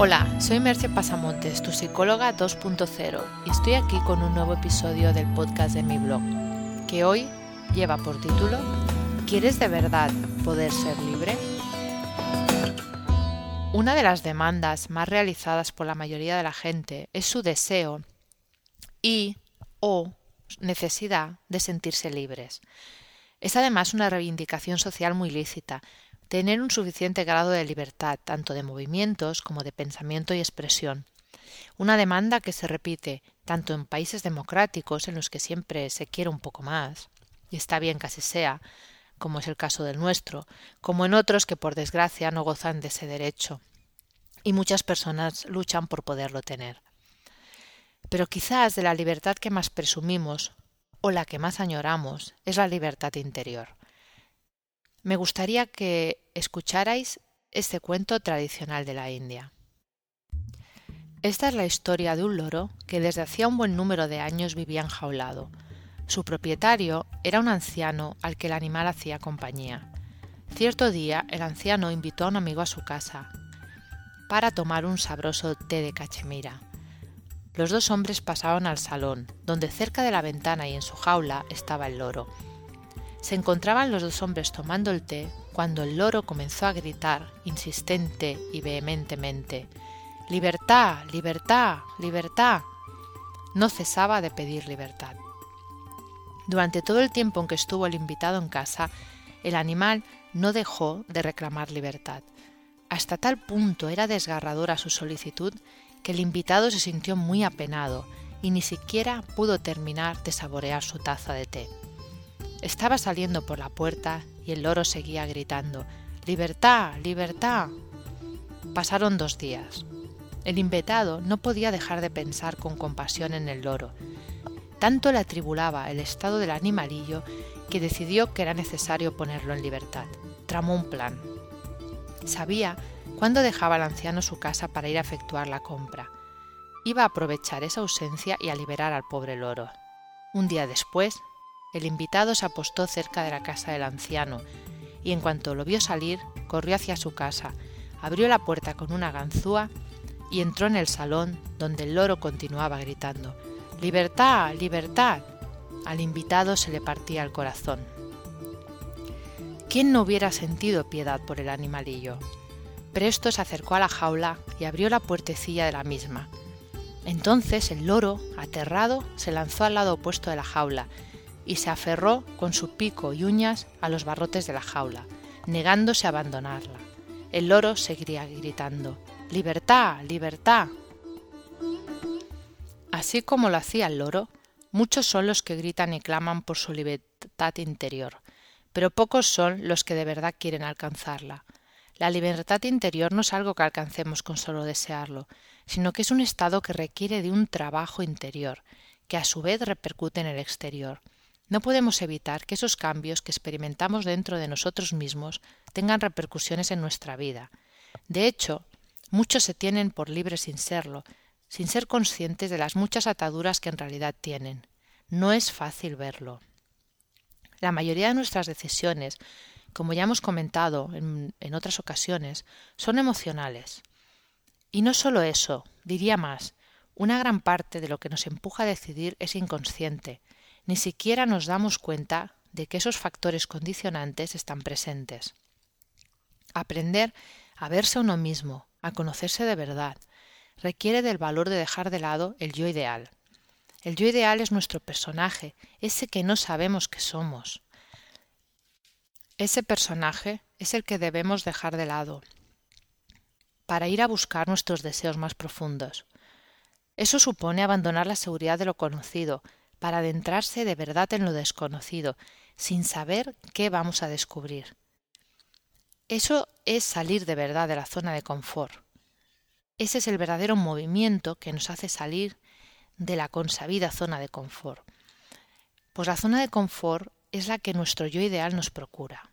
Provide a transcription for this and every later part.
Hola, soy Merce Pasamontes, tu psicóloga 2.0, y estoy aquí con un nuevo episodio del podcast de mi blog, que hoy lleva por título ¿Quieres de verdad poder ser libre? Una de las demandas más realizadas por la mayoría de la gente es su deseo y o necesidad de sentirse libres. Es además una reivindicación social muy lícita, tener un suficiente grado de libertad, tanto de movimientos como de pensamiento y expresión. Una demanda que se repite tanto en países democráticos, en los que siempre se quiere un poco más, y está bien que así sea, como es el caso del nuestro, como en otros que por desgracia no gozan de ese derecho, y muchas personas luchan por poderlo tener. Pero quizás de la libertad que más presumimos, o la que más añoramos, es la libertad interior. Me gustaría que escucharais este cuento tradicional de la India. Esta es la historia de un loro que desde hacía un buen número de años vivía enjaulado. Su propietario era un anciano al que el animal hacía compañía. Cierto día el anciano invitó a un amigo a su casa para tomar un sabroso té de cachemira. Los dos hombres pasaron al salón, donde cerca de la ventana y en su jaula estaba el loro. Se encontraban los dos hombres tomando el té cuando el loro comenzó a gritar, insistente y vehementemente Libertad, libertad, libertad. No cesaba de pedir libertad. Durante todo el tiempo en que estuvo el invitado en casa, el animal no dejó de reclamar libertad. Hasta tal punto era desgarradora su solicitud que el invitado se sintió muy apenado y ni siquiera pudo terminar de saborear su taza de té. Estaba saliendo por la puerta y el loro seguía gritando Libertad, libertad. Pasaron dos días. El invitado no podía dejar de pensar con compasión en el loro. Tanto le atribulaba el estado del animalillo que decidió que era necesario ponerlo en libertad. Tramó un plan. Sabía cuándo dejaba el anciano su casa para ir a efectuar la compra. Iba a aprovechar esa ausencia y a liberar al pobre loro. Un día después, el invitado se apostó cerca de la casa del anciano y en cuanto lo vio salir, corrió hacia su casa, abrió la puerta con una ganzúa y entró en el salón donde el loro continuaba gritando Libertad, libertad. Al invitado se le partía el corazón. ¿Quién no hubiera sentido piedad por el animalillo? Presto se acercó a la jaula y abrió la puertecilla de la misma. Entonces el loro, aterrado, se lanzó al lado opuesto de la jaula y se aferró con su pico y uñas a los barrotes de la jaula, negándose a abandonarla. El loro seguía gritando Libertad, libertad. Así como lo hacía el loro, muchos son los que gritan y claman por su libertad interior, pero pocos son los que de verdad quieren alcanzarla. La libertad interior no es algo que alcancemos con solo desearlo, sino que es un estado que requiere de un trabajo interior, que a su vez repercute en el exterior. No podemos evitar que esos cambios que experimentamos dentro de nosotros mismos tengan repercusiones en nuestra vida. De hecho, muchos se tienen por libres sin serlo, sin ser conscientes de las muchas ataduras que en realidad tienen. No es fácil verlo. La mayoría de nuestras decisiones, como ya hemos comentado en, en otras ocasiones, son emocionales. Y no solo eso, diría más, una gran parte de lo que nos empuja a decidir es inconsciente, ni siquiera nos damos cuenta de que esos factores condicionantes están presentes. Aprender a verse uno mismo, a conocerse de verdad, requiere del valor de dejar de lado el yo ideal. El yo ideal es nuestro personaje, ese que no sabemos que somos. Ese personaje es el que debemos dejar de lado para ir a buscar nuestros deseos más profundos. Eso supone abandonar la seguridad de lo conocido, para adentrarse de verdad en lo desconocido, sin saber qué vamos a descubrir. Eso es salir de verdad de la zona de confort. Ese es el verdadero movimiento que nos hace salir de la consabida zona de confort. Pues la zona de confort es la que nuestro yo ideal nos procura.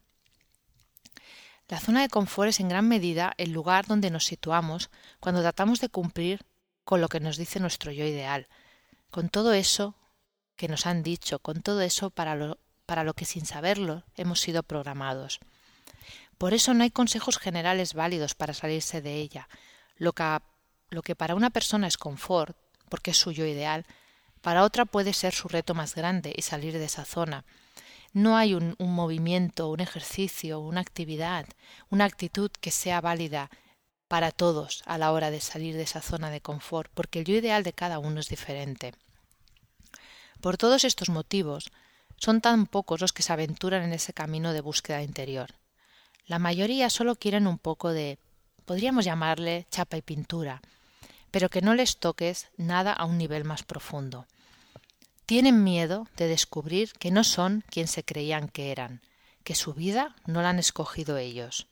La zona de confort es en gran medida el lugar donde nos situamos cuando tratamos de cumplir con lo que nos dice nuestro yo ideal, con todo eso que nos han dicho, con todo eso para lo, para lo que sin saberlo hemos sido programados. Por eso no hay consejos generales válidos para salirse de ella. Lo que lo que para una persona es confort, porque es suyo ideal, para otra puede ser su reto más grande y salir de esa zona. No hay un, un movimiento, un ejercicio, una actividad, una actitud que sea válida para todos a la hora de salir de esa zona de confort, porque el yo ideal de cada uno es diferente. Por todos estos motivos, son tan pocos los que se aventuran en ese camino de búsqueda interior. La mayoría solo quieren un poco de, podríamos llamarle chapa y pintura, pero que no les toques nada a un nivel más profundo. Tienen miedo de descubrir que no son quien se creían que eran, que su vida no la han escogido ellos.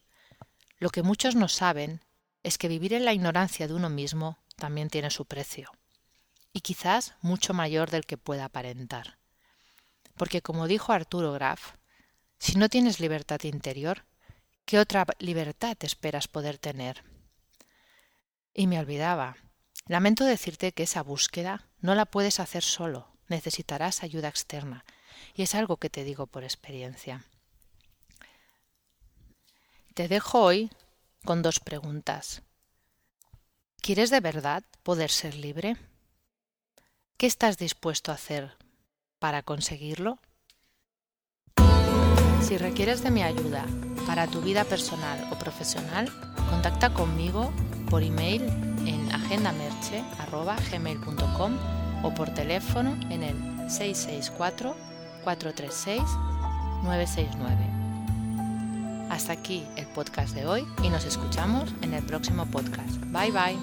Lo que muchos no saben es que vivir en la ignorancia de uno mismo también tiene su precio, y quizás mucho mayor del que pueda aparentar. Porque como dijo Arturo Graf, si no tienes libertad interior, ¿qué otra libertad esperas poder tener? Y me olvidaba. Lamento decirte que esa búsqueda no la puedes hacer solo, necesitarás ayuda externa, y es algo que te digo por experiencia. Te dejo hoy con dos preguntas. ¿Quieres de verdad poder ser libre? ¿Qué estás dispuesto a hacer para conseguirlo? Si requieres de mi ayuda para tu vida personal o profesional, contacta conmigo por email en agendamerche.gmail.com o por teléfono en el 664 436 969. Hasta aquí el podcast de hoy y nos escuchamos en el próximo podcast. Bye bye.